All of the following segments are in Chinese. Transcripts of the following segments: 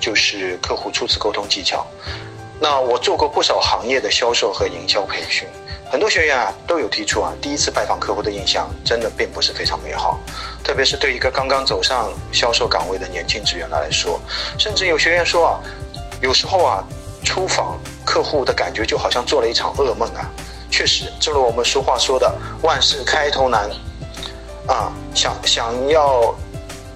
就是客户初次沟通技巧。那我做过不少行业的销售和营销培训，很多学员啊都有提出啊，第一次拜访客户的印象真的并不是非常美好，特别是对一个刚刚走上销售岗位的年轻职员来说，甚至有学员说啊，有时候啊，出访客户的感觉就好像做了一场噩梦啊。确实，正如我们俗话说的，万事开头难啊，想想要。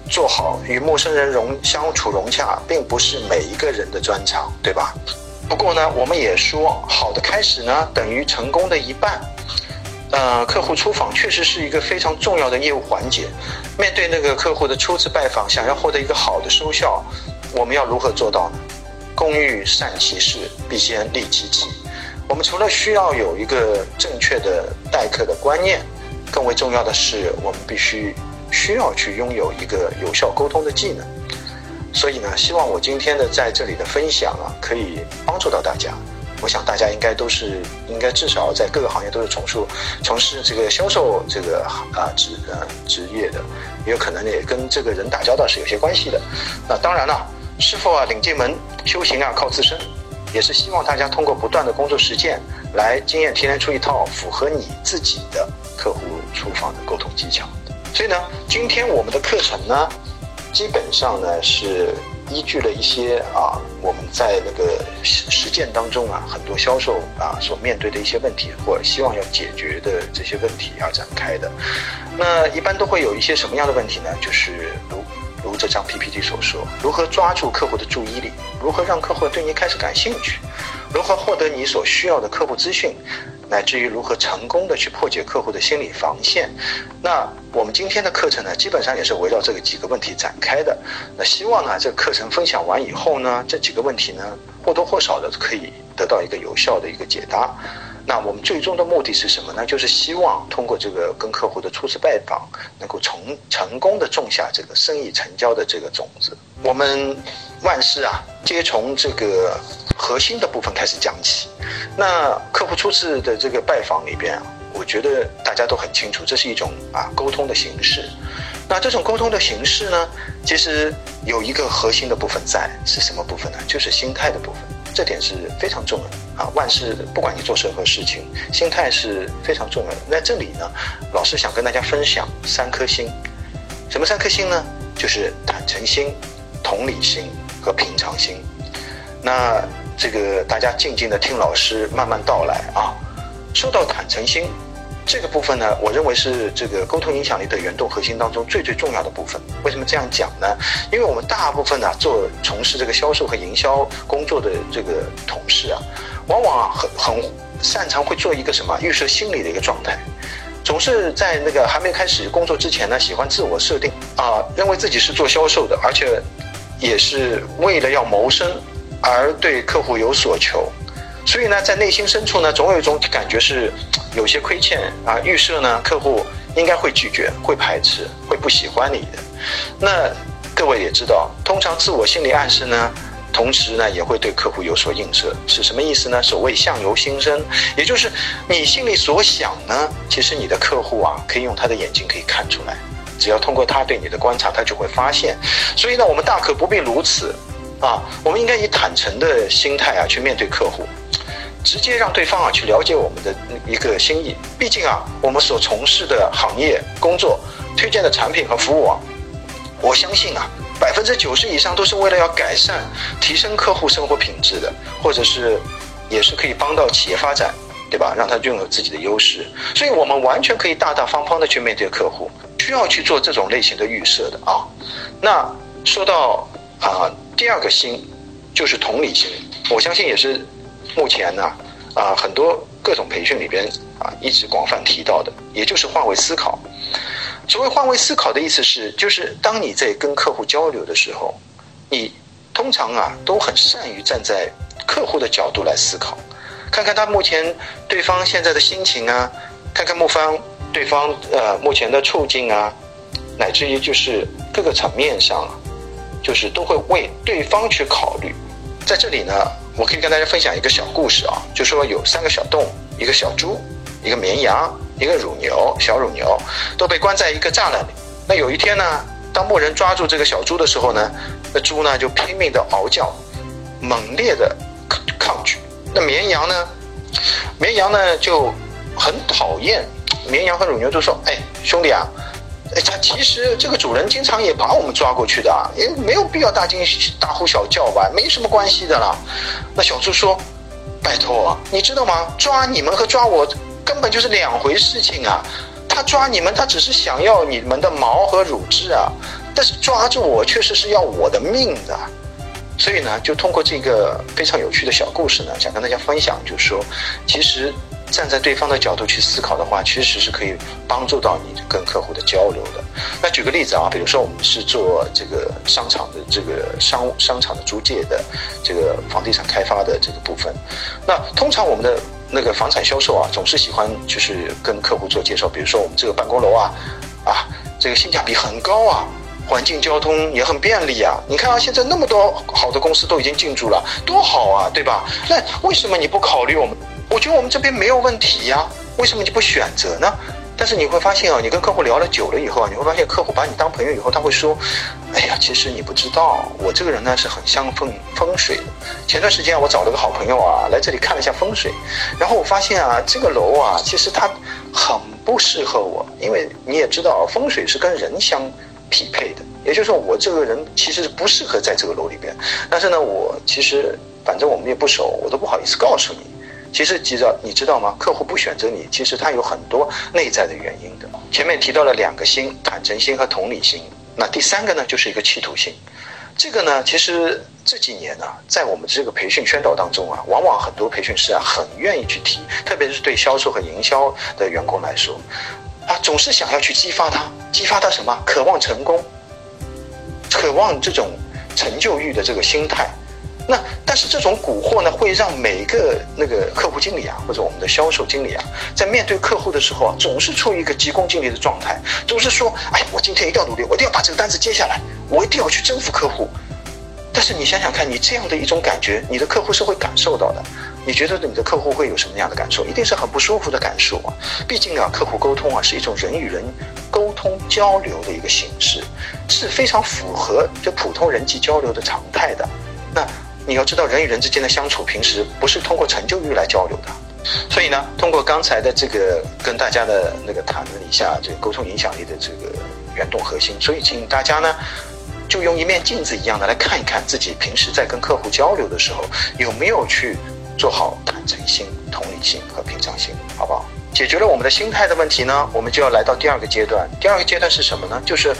做好与陌生人融相处融洽，并不是每一个人的专长，对吧？不过呢，我们也说，好的开始呢，等于成功的一半。呃，客户出访确实是一个非常重要的业务环节。面对那个客户的初次拜访，想要获得一个好的收效，我们要如何做到呢？工欲善其事，必先利其器。我们除了需要有一个正确的待客的观念，更为重要的是，我们必须。需要去拥有一个有效沟通的技能，所以呢，希望我今天的在这里的分享啊，可以帮助到大家。我想大家应该都是应该至少在各个行业都是从事从事这个销售这个啊职呃职业的，也有可能也跟这个人打交道是有些关系的。那当然了，师傅啊领进门，修行啊靠自身，也是希望大家通过不断的工作实践，来经验提炼出一套符合你自己的客户出访的沟通技巧。所以呢，今天我们的课程呢，基本上呢是依据了一些啊，我们在那个实践当中啊，很多销售啊所面对的一些问题，或希望要解决的这些问题而展开的。那一般都会有一些什么样的问题呢？就是如如这张 PPT 所说，如何抓住客户的注意力，如何让客户对你开始感兴趣，如何获得你所需要的客户资讯。乃至于如何成功的去破解客户的心理防线，那我们今天的课程呢，基本上也是围绕这个几个问题展开的。那希望呢，这个课程分享完以后呢，这几个问题呢，或多或少的可以得到一个有效的一个解答。那我们最终的目的是什么呢？就是希望通过这个跟客户的初次拜访，能够成成功的种下这个生意成交的这个种子。我们万事啊，皆从这个核心的部分开始讲起。那客户初次的这个拜访里边啊，我觉得大家都很清楚，这是一种啊沟通的形式。那这种沟通的形式呢，其实有一个核心的部分在，是什么部分呢？就是心态的部分。这点是非常重要的啊！万事不管你做任何事情，心态是非常重要的。在这里呢，老师想跟大家分享三颗心。什么三颗心呢？就是坦诚心、同理心和平常心。那这个大家静静的听老师慢慢道来啊。说到坦诚心。这个部分呢，我认为是这个沟通影响力的原动核心当中最最重要的部分。为什么这样讲呢？因为我们大部分呢做从事这个销售和营销工作的这个同事啊，往往很很擅长会做一个什么预设心理的一个状态，总是在那个还没开始工作之前呢，喜欢自我设定啊，认为自己是做销售的，而且也是为了要谋生而对客户有所求。所以呢，在内心深处呢，总有一种感觉是有些亏欠啊。预设呢，客户应该会拒绝、会排斥、会不喜欢你的。那各位也知道，通常自我心理暗示呢，同时呢也会对客户有所映射，是什么意思呢？所谓相由心生，也就是你心里所想呢，其实你的客户啊，可以用他的眼睛可以看出来。只要通过他对你的观察，他就会发现。所以呢，我们大可不必如此啊，我们应该以坦诚的心态啊去面对客户。直接让对方啊去了解我们的一个心意。毕竟啊，我们所从事的行业工作、推荐的产品和服务啊，我相信啊，百分之九十以上都是为了要改善、提升客户生活品质的，或者是也是可以帮到企业发展，对吧？让他拥有自己的优势。所以我们完全可以大大方方的去面对客户，需要去做这种类型的预设的啊。那说到啊，第二个心就是同理心，我相信也是。目前呢，啊，很多各种培训里边啊，一直广泛提到的，也就是换位思考。所谓换位思考的意思是，就是当你在跟客户交流的时候，你通常啊都很善于站在客户的角度来思考，看看他目前对方现在的心情啊，看看目方对方呃目前的处境啊，乃至于就是各个层面上，就是都会为对方去考虑。在这里呢，我可以跟大家分享一个小故事啊，就说有三个小动物，一个小猪，一个绵羊，一个乳牛，小乳牛都被关在一个栅栏里。那有一天呢，当牧人抓住这个小猪的时候呢，那猪呢就拼命的嗷叫，猛烈的抗拒。那绵羊呢，绵羊呢就很讨厌。绵羊和乳牛都说：“哎，兄弟啊。”哎，他其实这个主人经常也把我们抓过去的，也没有必要大惊大呼小叫吧，没什么关系的啦。那小猪说：“拜托，你知道吗？抓你们和抓我根本就是两回事情啊！他抓你们，他只是想要你们的毛和乳汁啊，但是抓住我确实是要我的命的。所以呢，就通过这个非常有趣的小故事呢，想跟大家分享，就是说，其实。”站在对方的角度去思考的话，其实是可以帮助到你跟客户的交流的。那举个例子啊，比如说我们是做这个商场的这个商商场的租借的这个房地产开发的这个部分，那通常我们的那个房产销售啊，总是喜欢就是跟客户做介绍，比如说我们这个办公楼啊，啊，这个性价比很高啊，环境交通也很便利啊。你看啊，现在那么多好的公司都已经进驻了，多好啊，对吧？那为什么你不考虑我们？我觉得我们这边没有问题呀，为什么你不选择呢？但是你会发现啊，你跟客户聊了久了以后啊，你会发现客户把你当朋友以后，他会说：“哎呀，其实你不知道，我这个人呢是很相风风水的。前段时间我找了个好朋友啊，来这里看了一下风水，然后我发现啊，这个楼啊，其实它很不适合我，因为你也知道，风水是跟人相匹配的，也就是说，我这个人其实是不适合在这个楼里边。但是呢，我其实反正我们也不熟，我都不好意思告诉你。”其实，记着，你知道吗？客户不选择你，其实他有很多内在的原因的。前面提到了两个心：坦诚心和同理心。那第三个呢，就是一个企图心。这个呢，其实这几年呢，在我们这个培训宣导当中啊，往往很多培训师啊，很愿意去提，特别是对销售和营销的员工来说，啊，总是想要去激发他，激发他什么？渴望成功，渴望这种成就欲的这个心态。那但是这种蛊惑呢，会让每个那个客户经理啊，或者我们的销售经理啊，在面对客户的时候啊，总是处于一个急功近利的状态，总是说，哎，我今天一定要努力，我一定要把这个单子接下来，我一定要去征服客户。但是你想想看，你这样的一种感觉，你的客户是会感受到的。你觉得你的客户会有什么样的感受？一定是很不舒服的感受啊！毕竟啊，客户沟通啊是一种人与人沟通交流的一个形式，是非常符合这普通人际交流的常态的。那。你要知道，人与人之间的相处，平时不是通过成就欲来交流的。所以呢，通过刚才的这个跟大家的那个谈了一下这个沟通影响力的这个原动核心，所以请大家呢，就用一面镜子一样的来看一看自己平时在跟客户交流的时候，有没有去做好坦诚心、同理心和平常心，好不好？解决了我们的心态的问题呢，我们就要来到第二个阶段。第二个阶段是什么呢？就是。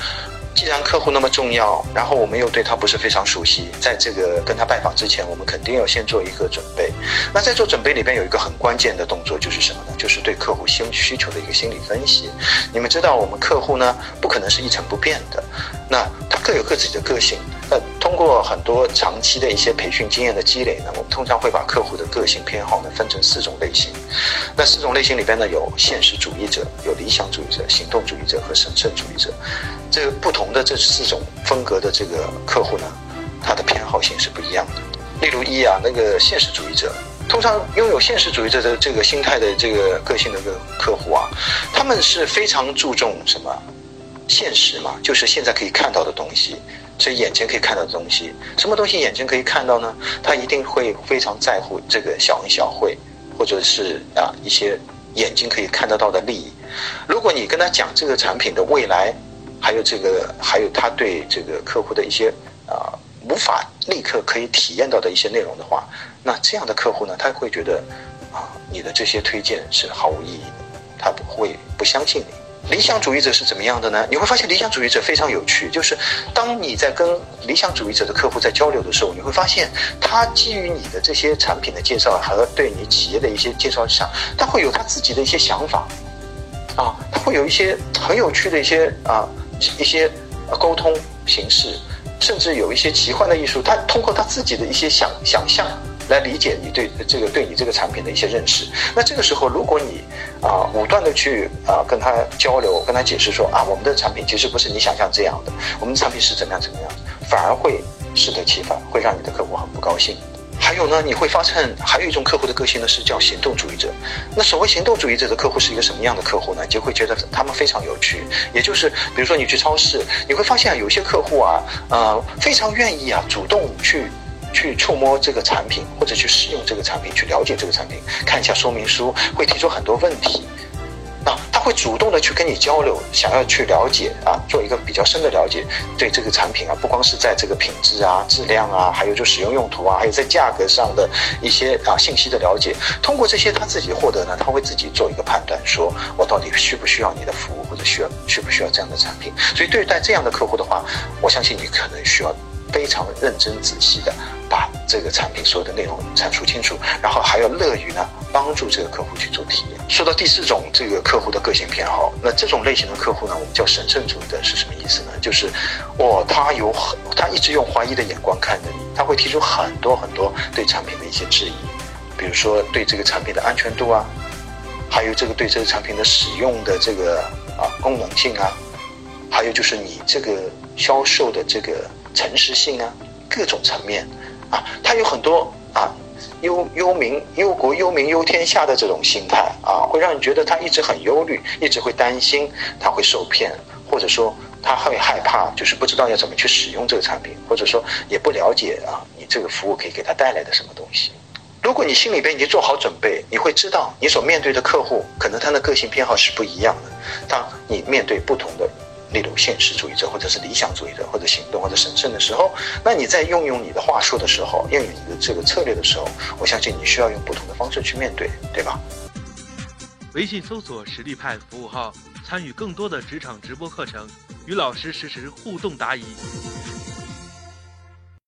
既然客户那么重要，然后我们又对他不是非常熟悉，在这个跟他拜访之前，我们肯定要先做一个准备。那在做准备里边有一个很关键的动作，就是什么呢？就是对客户心需求的一个心理分析。你们知道，我们客户呢不可能是一成不变的，那他各有各自己的个性。那通过很多长期的一些培训经验的积累呢，我们通常会把客户的个性偏好呢分成四种类型。那四种类型里边呢，有现实主义者、有理想主义者、行动主义者和神圣主义者。这个不同的这四种风格的这个客户呢，他的偏好性是不一样的。例如一啊，那个现实主义者，通常拥有现实主义者的这个心态的这个个性的个客户啊，他们是非常注重什么？现实嘛，就是现在可以看到的东西。所以眼前可以看到的东西，什么东西眼前可以看到呢？他一定会非常在乎这个小恩小惠，或者是啊一些眼睛可以看得到的利益。如果你跟他讲这个产品的未来，还有这个还有他对这个客户的一些啊无法立刻可以体验到的一些内容的话，那这样的客户呢，他会觉得啊你的这些推荐是毫无意义的，他不会不相信你。理想主义者是怎么样的呢？你会发现理想主义者非常有趣，就是当你在跟理想主义者的客户在交流的时候，你会发现他基于你的这些产品的介绍和对你企业的一些介绍上，他会有他自己的一些想法，啊，他会有一些很有趣的一些啊一些沟通形式，甚至有一些奇幻的艺术，他通过他自己的一些想想象来理解你对这个对你这个产品的一些认识。那这个时候，如果你啊武断的去啊跟他交流，跟他解释说啊我们的产品其实不是你想象这样的，我们的产品是怎么样怎么样，反而会适得其反，会让你的客户很不高兴。还有呢，你会发现还有一种客户的个性呢是叫行动主义者。那所谓行动主义者的客户是一个什么样的客户呢？你就会觉得他们非常有趣。也就是，比如说你去超市，你会发现有些客户啊，呃，非常愿意啊，主动去去触摸这个产品，或者去试用这个产品，去了解这个产品，看一下说明书，会提出很多问题。会主动的去跟你交流，想要去了解啊，做一个比较深的了解，对这个产品啊，不光是在这个品质啊、质量啊，还有就使用用途啊，还有在价格上的一些啊信息的了解。通过这些他自己获得呢，他会自己做一个判断，说我到底需不需要你的服务，或者需要需不需要这样的产品。所以对待这样的客户的话，我相信你可能需要非常认真仔细的把这个产品所有的内容阐述清楚，然后还要乐于呢。帮助这个客户去做体验。说到第四种这个客户的个性偏好，那这种类型的客户呢，我们叫神圣主义的是什么意思呢？就是，哦，他有很，他一直用怀疑的眼光看着你，他会提出很多很多对产品的一些质疑，比如说对这个产品的安全度啊，还有这个对这个产品的使用的这个啊功能性啊，还有就是你这个销售的这个诚实性啊，各种层面啊，他有很多啊。忧忧民忧国忧民忧天下的这种心态啊，会让你觉得他一直很忧虑，一直会担心他会受骗，或者说他会害怕，就是不知道要怎么去使用这个产品，或者说也不了解啊，你这个服务可以给他带来的什么东西。如果你心里边已经做好准备，你会知道你所面对的客户可能他的个性偏好是不一样的，当你面对不同的。那种现实主义者，或者是理想主义者，或者行动，或者神圣的时候，那你在运用你的话术的时候，运用你的这个策略的时候，我相信你需要用不同的方式去面对，对吧？微信搜索实力派服务号，参与更多的职场直播课程，与老师实时互动答疑。